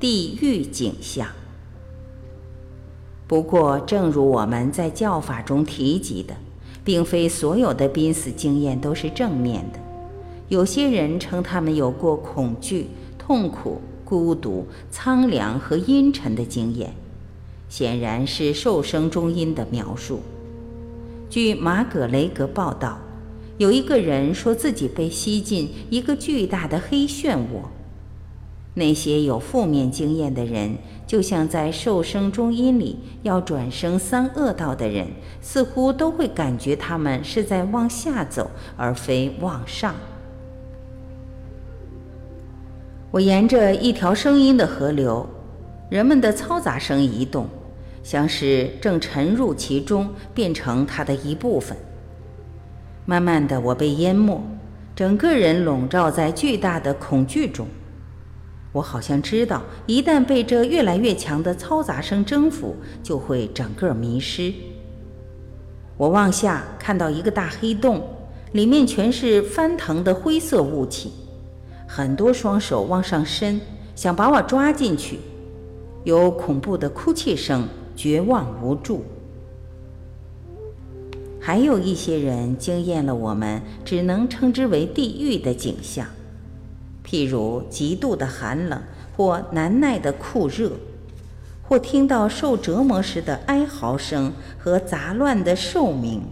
地狱景象。不过，正如我们在教法中提及的，并非所有的濒死经验都是正面的。有些人称他们有过恐惧、痛苦、孤独、苍凉和阴沉的经验，显然是受生中阴的描述。据马葛雷格报道。有一个人说自己被吸进一个巨大的黑漩涡。那些有负面经验的人，就像在受生中阴里要转生三恶道的人，似乎都会感觉他们是在往下走，而非往上。我沿着一条声音的河流，人们的嘈杂声移动，像是正沉入其中，变成它的一部分。慢慢的，我被淹没，整个人笼罩在巨大的恐惧中。我好像知道，一旦被这越来越强的嘈杂声征服，就会整个迷失。我往下看到一个大黑洞，里面全是翻腾的灰色雾气，很多双手往上伸，想把我抓进去，有恐怖的哭泣声，绝望无助。还有一些人惊艳了我们只能称之为地狱的景象，譬如极度的寒冷，或难耐的酷热，或听到受折磨时的哀嚎声和杂乱的兽鸣。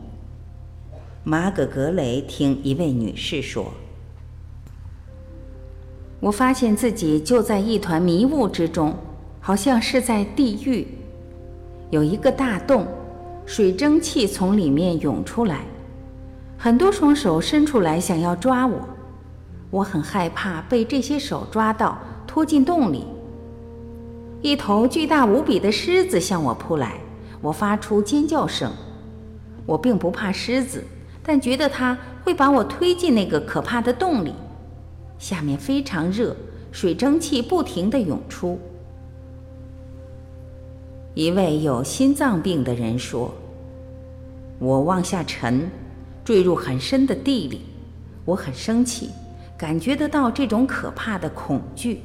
马格格雷听一位女士说：“我发现自己就在一团迷雾之中，好像是在地狱，有一个大洞。”水蒸气从里面涌出来，很多双手伸出来想要抓我，我很害怕被这些手抓到拖进洞里。一头巨大无比的狮子向我扑来，我发出尖叫声。我并不怕狮子，但觉得它会把我推进那个可怕的洞里。下面非常热，水蒸气不停地涌出。一位有心脏病的人说：“我往下沉，坠入很深的地里。我很生气，感觉得到这种可怕的恐惧。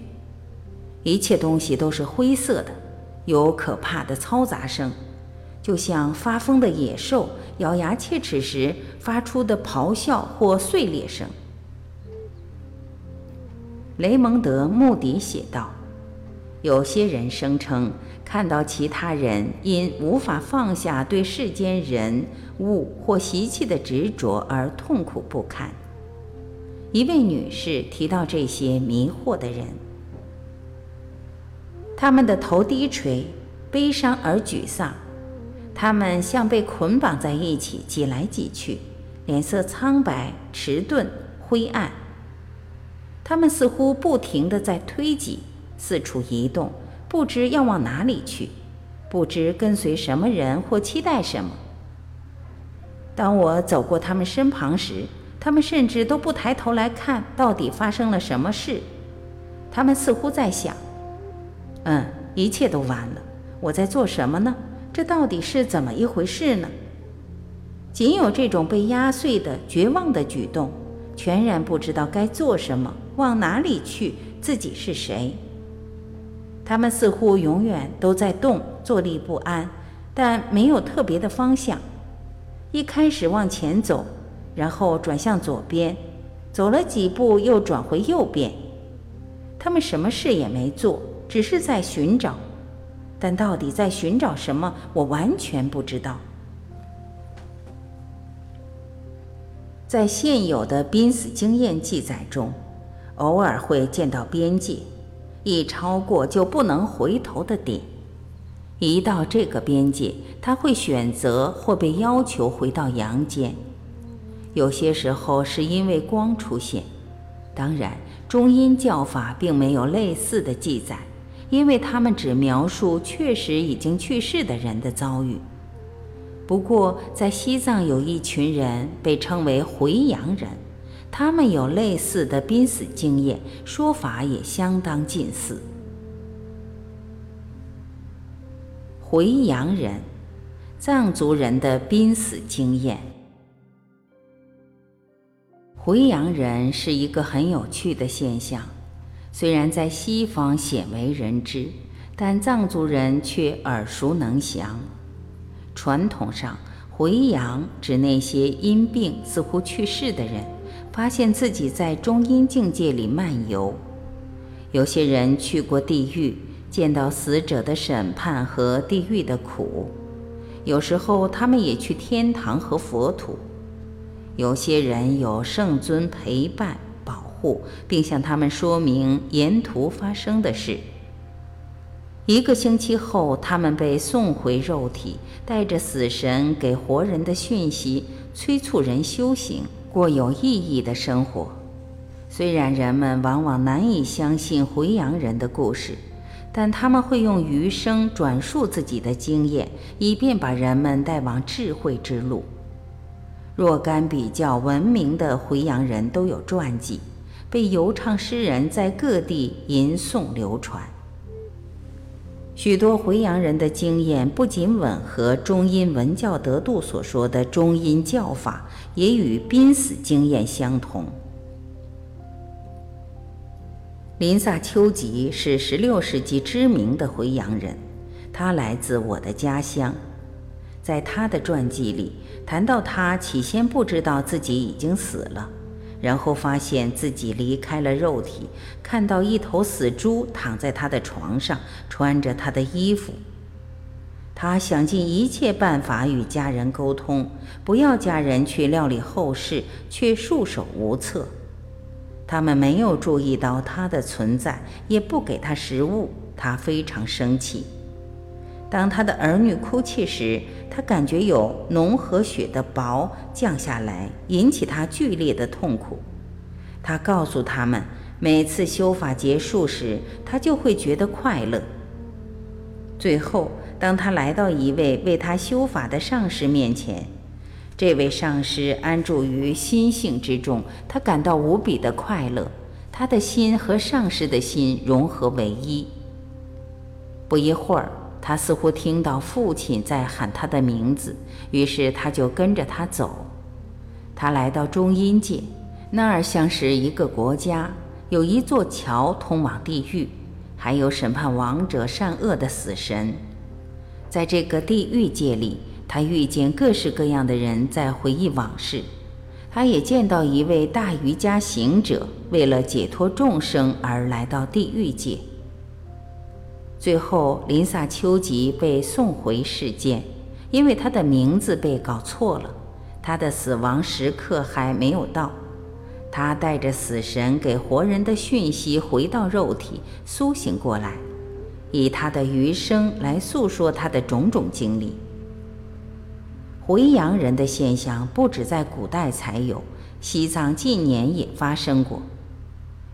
一切东西都是灰色的，有可怕的嘈杂声，就像发疯的野兽咬牙切齿时发出的咆哮或碎裂声。”雷蒙德·穆迪写道。有些人声称看到其他人因无法放下对世间人物或习气的执着而痛苦不堪。一位女士提到这些迷惑的人，他们的头低垂，悲伤而沮丧，他们像被捆绑在一起，挤来挤去，脸色苍白、迟钝、灰暗。他们似乎不停地在推挤。四处移动，不知要往哪里去，不知跟随什么人或期待什么。当我走过他们身旁时，他们甚至都不抬头来看到底发生了什么事。他们似乎在想：“嗯，一切都完了。我在做什么呢？这到底是怎么一回事呢？”仅有这种被压碎的绝望的举动，全然不知道该做什么，往哪里去，自己是谁。他们似乎永远都在动，坐立不安，但没有特别的方向。一开始往前走，然后转向左边，走了几步又转回右边。他们什么事也没做，只是在寻找，但到底在寻找什么，我完全不知道。在现有的濒死经验记载中，偶尔会见到边界。一超过就不能回头的点，一到这个边界，他会选择或被要求回到阳间。有些时候是因为光出现，当然中阴教法并没有类似的记载，因为他们只描述确实已经去世的人的遭遇。不过在西藏有一群人被称为回阳人。他们有类似的濒死经验，说法也相当近似。回阳人，藏族人的濒死经验。回阳人是一个很有趣的现象，虽然在西方鲜为人知，但藏族人却耳熟能详。传统上，回阳指那些因病似乎去世的人，发现自己在中阴境界里漫游。有些人去过地狱，见到死者的审判和地狱的苦；有时候，他们也去天堂和佛土。有些人有圣尊陪伴保护。并向他们说明沿途发生的事。一个星期后，他们被送回肉体，带着死神给活人的讯息，催促人修行，过有意义的生活。虽然人们往往难以相信回阳人的故事，但他们会用余生转述自己的经验，以便把人们带往智慧之路。若干比较闻名的回阳人都有传记。被游唱诗人在各地吟诵流传。许多回阳人的经验不仅吻合中阴文教得度所说的中阴教法，也与濒死经验相同。林萨秋吉是16世纪知名的回阳人，他来自我的家乡。在他的传记里谈到，他起先不知道自己已经死了。然后发现自己离开了肉体，看到一头死猪躺在他的床上，穿着他的衣服。他想尽一切办法与家人沟通，不要家人去料理后事，却束手无策。他们没有注意到他的存在，也不给他食物，他非常生气。当他的儿女哭泣时，他感觉有浓和血的薄降下来，引起他剧烈的痛苦。他告诉他们，每次修法结束时，他就会觉得快乐。最后，当他来到一位为他修法的上师面前，这位上师安住于心性之中，他感到无比的快乐，他的心和上师的心融合为一。不一会儿。他似乎听到父亲在喊他的名字，于是他就跟着他走。他来到中阴界，那儿像是一个国家，有一座桥通往地狱，还有审判亡者善恶的死神。在这个地狱界里，他遇见各式各样的人在回忆往事。他也见到一位大瑜伽行者，为了解脱众生而来到地狱界。最后，林萨秋吉被送回世间，因为他的名字被搞错了。他的死亡时刻还没有到。他带着死神给活人的讯息回到肉体，苏醒过来，以他的余生来诉说他的种种经历。回阳人的现象不止在古代才有，西藏近年也发生过。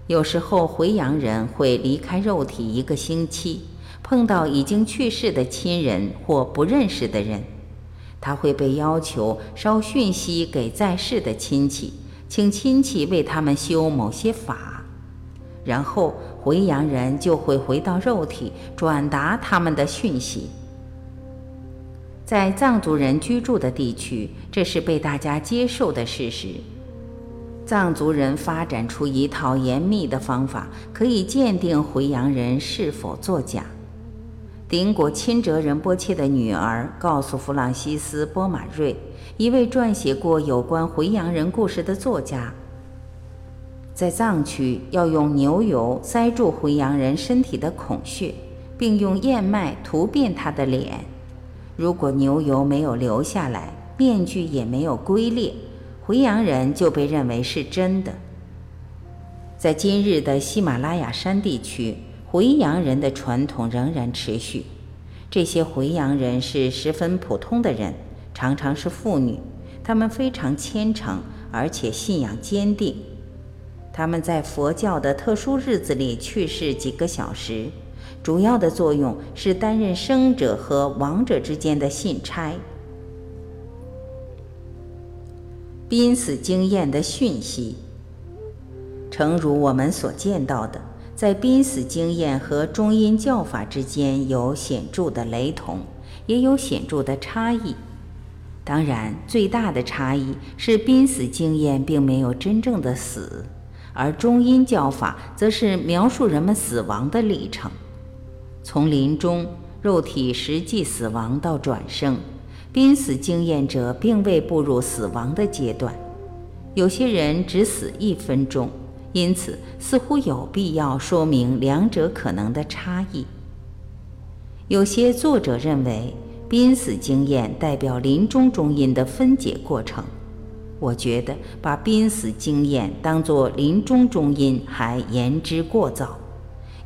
有时候，回阳人会离开肉体一个星期。碰到已经去世的亲人或不认识的人，他会被要求捎讯息给在世的亲戚，请亲戚为他们修某些法，然后回阳人就会回到肉体转达他们的讯息。在藏族人居住的地区，这是被大家接受的事实。藏族人发展出一套严密的方法，可以鉴定回阳人是否作假。顶果钦哲仁波切的女儿告诉弗朗西斯·波马瑞，一位撰写过有关回阳人故事的作家，在藏区要用牛油塞住回阳人身体的孔穴，并用燕麦涂遍他的脸。如果牛油没有流下来，面具也没有龟裂，回阳人就被认为是真的。在今日的喜马拉雅山地区。回阳人的传统仍然持续。这些回阳人是十分普通的人，常常是妇女。他们非常虔诚，而且信仰坚定。他们在佛教的特殊日子里去世几个小时，主要的作用是担任生者和亡者之间的信差。濒死经验的讯息，诚如我们所见到的。在濒死经验和中阴教法之间有显著的雷同，也有显著的差异。当然，最大的差异是濒死经验并没有真正的死，而中阴教法则是描述人们死亡的历程，从临终肉体实际死亡到转生。濒死经验者并未步入死亡的阶段，有些人只死一分钟，因此似乎有必要说明两者可能的差异。有些作者认为，濒死经验代表临终中阴的分解过程。我觉得把濒死经验当作临终中阴还言之过早，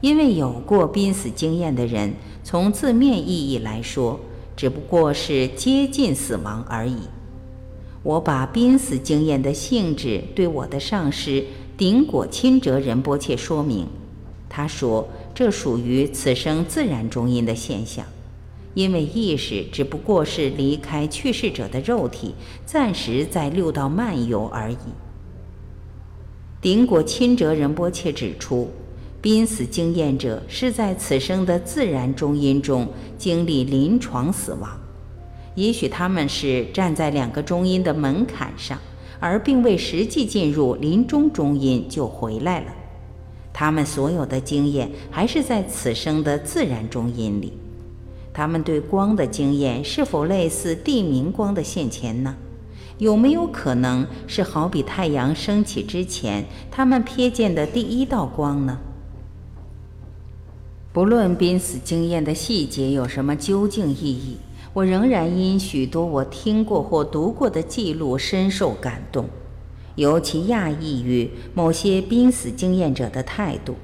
因为有过濒死经验的人，从字面意义来说，只不过是接近死亡而已。我把濒死经验的性质对我的上师顶果钦哲仁波切说明，他说。这属于此生自然中阴的现象，因为意识只不过是离开去世者的肉体，暂时在六道漫游而已。顶果钦哲仁波切指出，濒死经验者是在此生的自然中阴中经历临床死亡，也许他们是站在两个中阴的门槛上，而并未实际进入临终中阴就回来了。他们所有的经验还是在此生的自然中阴里。他们对光的经验是否类似地明光的现前呢？有没有可能是好比太阳升起之前，他们瞥见的第一道光呢？不论濒死经验的细节有什么究竟意义，我仍然因许多我听过或读过的记录深受感动。尤其讶异于某些濒死经验者的态度，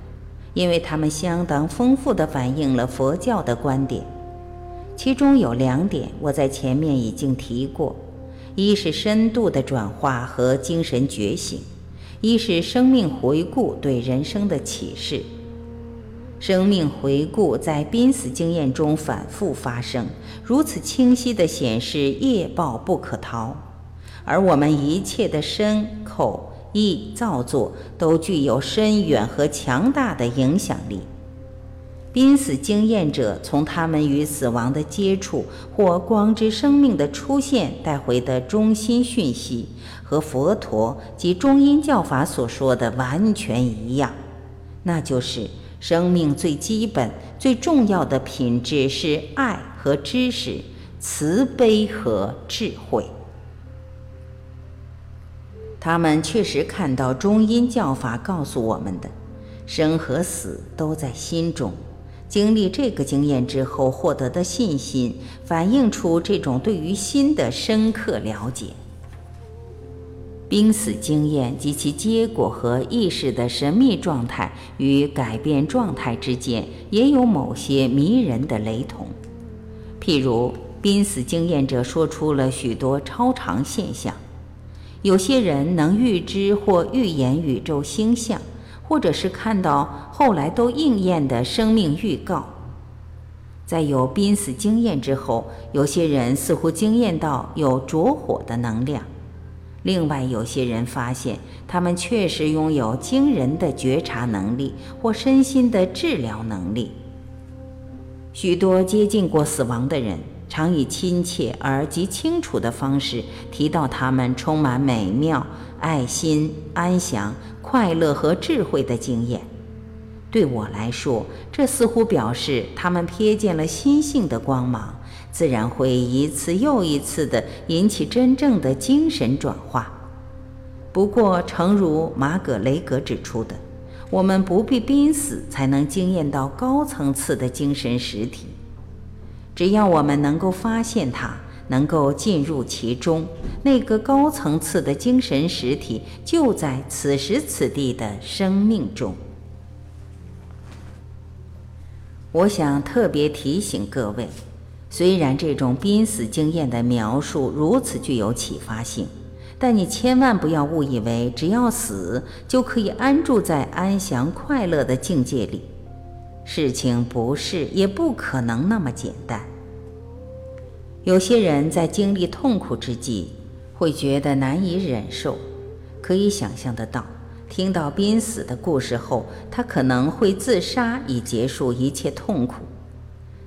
因为他们相当丰富地反映了佛教的观点。其中有两点，我在前面已经提过：一是深度的转化和精神觉醒；一是生命回顾对人生的启示。生命回顾在濒死经验中反复发生，如此清晰地显示业报不可逃。而我们一切的身、口、意造作，都具有深远和强大的影响力。濒死经验者从他们与死亡的接触或光之生命的出现带回的中心讯息，和佛陀及中阴教法所说的完全一样，那就是生命最基本、最重要的品质是爱和知识、慈悲和智慧。他们确实看到中阴教法告诉我们的，生和死都在心中。经历这个经验之后获得的信心，反映出这种对于心的深刻了解。濒死经验及其结果和意识的神秘状态与改变状态之间，也有某些迷人的雷同。譬如，濒死经验者说出了许多超常现象。有些人能预知或预言宇宙星象，或者是看到后来都应验的生命预告。在有濒死经验之后，有些人似乎惊艳到有着火的能量。另外，有些人发现他们确实拥有惊人的觉察能力或身心的治疗能力。许多接近过死亡的人。常以亲切而极清楚的方式提到他们充满美妙、爱心、安详、快乐和智慧的经验。对我来说，这似乎表示他们瞥见了心性的光芒，自然会一次又一次地引起真正的精神转化。不过，诚如马葛雷格指出的，我们不必濒死才能经验到高层次的精神实体。只要我们能够发现它，能够进入其中，那个高层次的精神实体就在此时此地的生命中。我想特别提醒各位，虽然这种濒死经验的描述如此具有启发性，但你千万不要误以为只要死就可以安住在安详快乐的境界里。事情不是，也不可能那么简单。有些人在经历痛苦之际，会觉得难以忍受。可以想象得到，听到濒死的故事后，他可能会自杀以结束一切痛苦。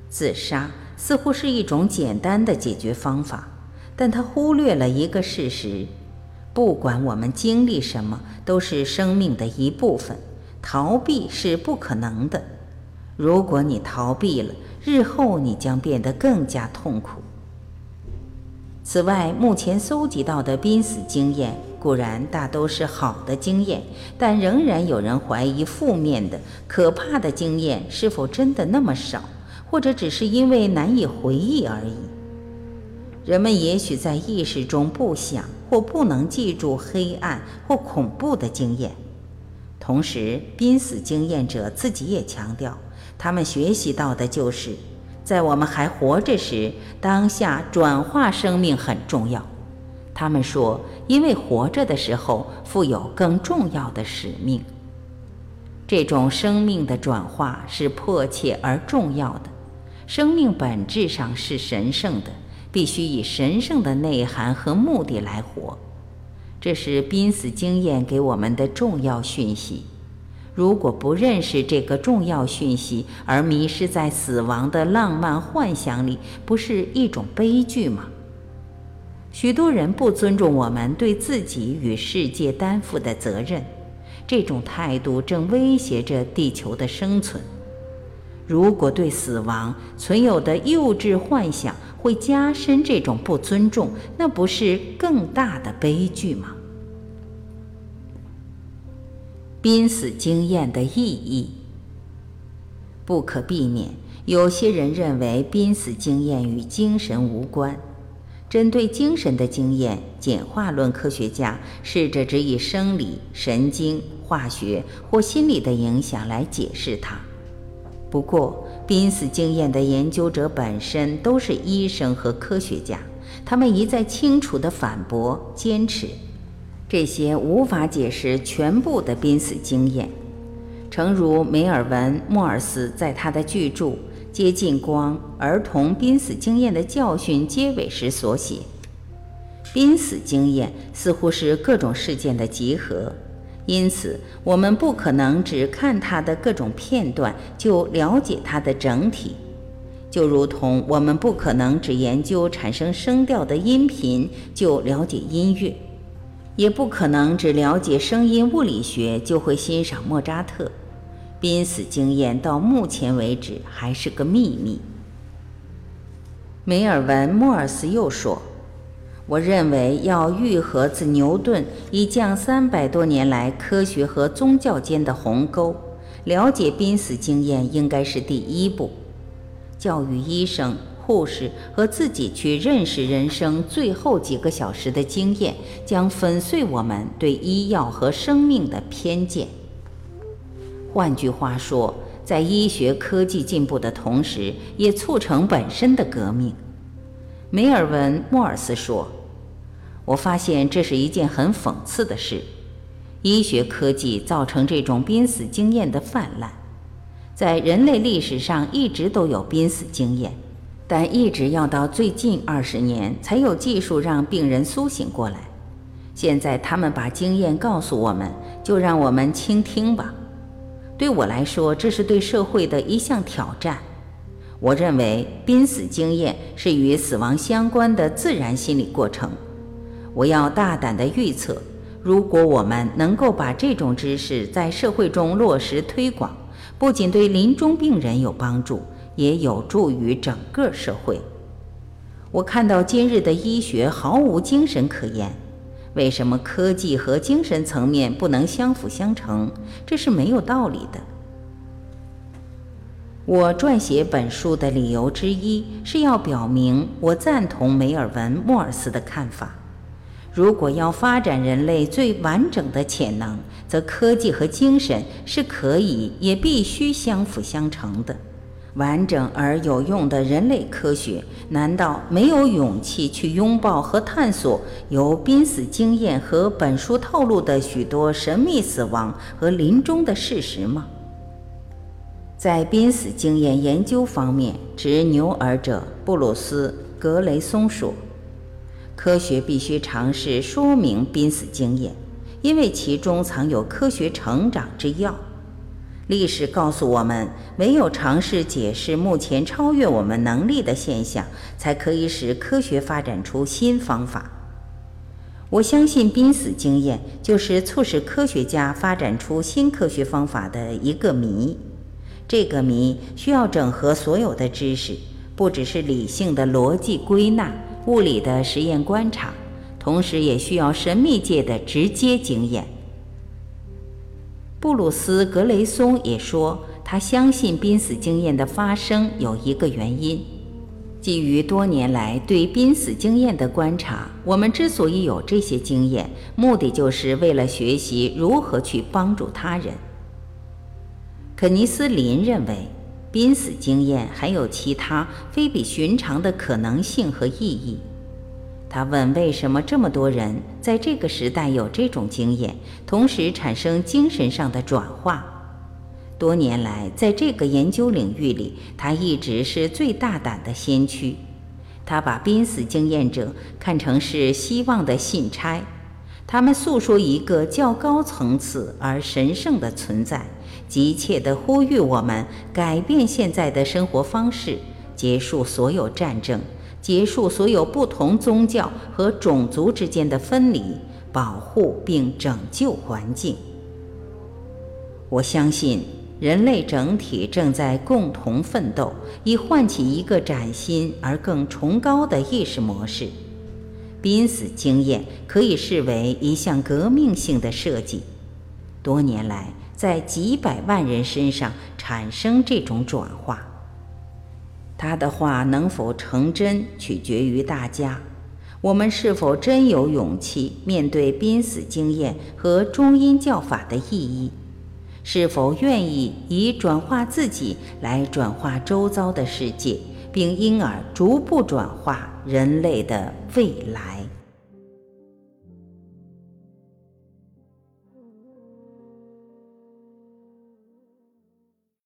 自杀似乎是一种简单的解决方法，但他忽略了一个事实：不管我们经历什么，都是生命的一部分，逃避是不可能的。如果你逃避了，日后你将变得更加痛苦。此外，目前搜集到的濒死经验固然大都是好的经验，但仍然有人怀疑负面的、可怕的经验是否真的那么少，或者只是因为难以回忆而已。人们也许在意识中不想或不能记住黑暗或恐怖的经验。同时，濒死经验者自己也强调，他们学习到的就是。在我们还活着时，当下转化生命很重要。他们说，因为活着的时候负有更重要的使命。这种生命的转化是迫切而重要的。生命本质上是神圣的，必须以神圣的内涵和目的来活。这是濒死经验给我们的重要讯息。如果不认识这个重要讯息，而迷失在死亡的浪漫幻想里，不是一种悲剧吗？许多人不尊重我们对自己与世界担负的责任，这种态度正威胁着地球的生存。如果对死亡存有的幼稚幻想会加深这种不尊重，那不是更大的悲剧吗？濒死经验的意义不可避免。有些人认为濒死经验与精神无关。针对精神的经验，简化论科学家试着只以生理、神经、化学或心理的影响来解释它。不过，濒死经验的研究者本身都是医生和科学家，他们一再清楚地反驳、坚持。这些无法解释全部的濒死经验，诚如梅尔文·莫尔斯在他的巨著《接近光：儿童濒死经验的教训》结尾时所写：“濒死经验似乎是各种事件的集合，因此我们不可能只看它的各种片段就了解它的整体，就如同我们不可能只研究产生声调的音频就了解音乐。”也不可能只了解声音物理学就会欣赏莫扎特。濒死经验到目前为止还是个秘密。梅尔文·莫尔斯又说：“我认为要愈合自牛顿已降三百多年来科学和宗教间的鸿沟，了解濒死经验应该是第一步。教育医生。”护士和自己去认识人生最后几个小时的经验，将粉碎我们对医药和生命的偏见。换句话说，在医学科技进步的同时，也促成本身的革命。梅尔文·莫尔斯说：“我发现这是一件很讽刺的事，医学科技造成这种濒死经验的泛滥。在人类历史上一直都有濒死经验。”但一直要到最近二十年才有技术让病人苏醒过来。现在他们把经验告诉我们，就让我们倾听吧。对我来说，这是对社会的一项挑战。我认为濒死经验是与死亡相关的自然心理过程。我要大胆地预测，如果我们能够把这种知识在社会中落实推广，不仅对临终病人有帮助。也有助于整个社会。我看到今日的医学毫无精神可言，为什么科技和精神层面不能相辅相成？这是没有道理的。我撰写本书的理由之一是要表明，我赞同梅尔文·莫尔斯的看法：如果要发展人类最完整的潜能，则科技和精神是可以也必须相辅相成的。完整而有用的人类科学，难道没有勇气去拥抱和探索由濒死经验和本书透露的许多神秘死亡和临终的事实吗？在濒死经验研究方面，执牛耳者布鲁斯·格雷松说：“科学必须尝试说明濒死经验，因为其中藏有科学成长之药。”历史告诉我们，唯有尝试解释目前超越我们能力的现象，才可以使科学发展出新方法。我相信濒死经验就是促使科学家发展出新科学方法的一个谜。这个谜需要整合所有的知识，不只是理性的逻辑归纳、物理的实验观察，同时也需要神秘界的直接经验。布鲁斯·格雷松也说，他相信濒死经验的发生有一个原因。基于多年来对濒死经验的观察，我们之所以有这些经验，目的就是为了学习如何去帮助他人。肯尼斯林认为，濒死经验还有其他非比寻常的可能性和意义。他问：为什么这么多人在这个时代有这种经验，同时产生精神上的转化？多年来，在这个研究领域里，他一直是最大胆的先驱。他把濒死经验者看成是希望的信差，他们诉说一个较高层次而神圣的存在，急切地呼吁我们改变现在的生活方式，结束所有战争，结束所有不同宗教和种族之间的分离，保护并拯救环境。我相信。人类整体正在共同奋斗，以唤起一个崭新而更崇高的意识模式。濒死经验可以视为一项革命性的设计，多年来在几百万人身上产生这种转化。他的话能否成真，取决于大家。我们是否真有勇气面对濒死经验和中阴教法的意义？是否愿意以转化自己来转化周遭的世界，并因而逐步转化人类的未来？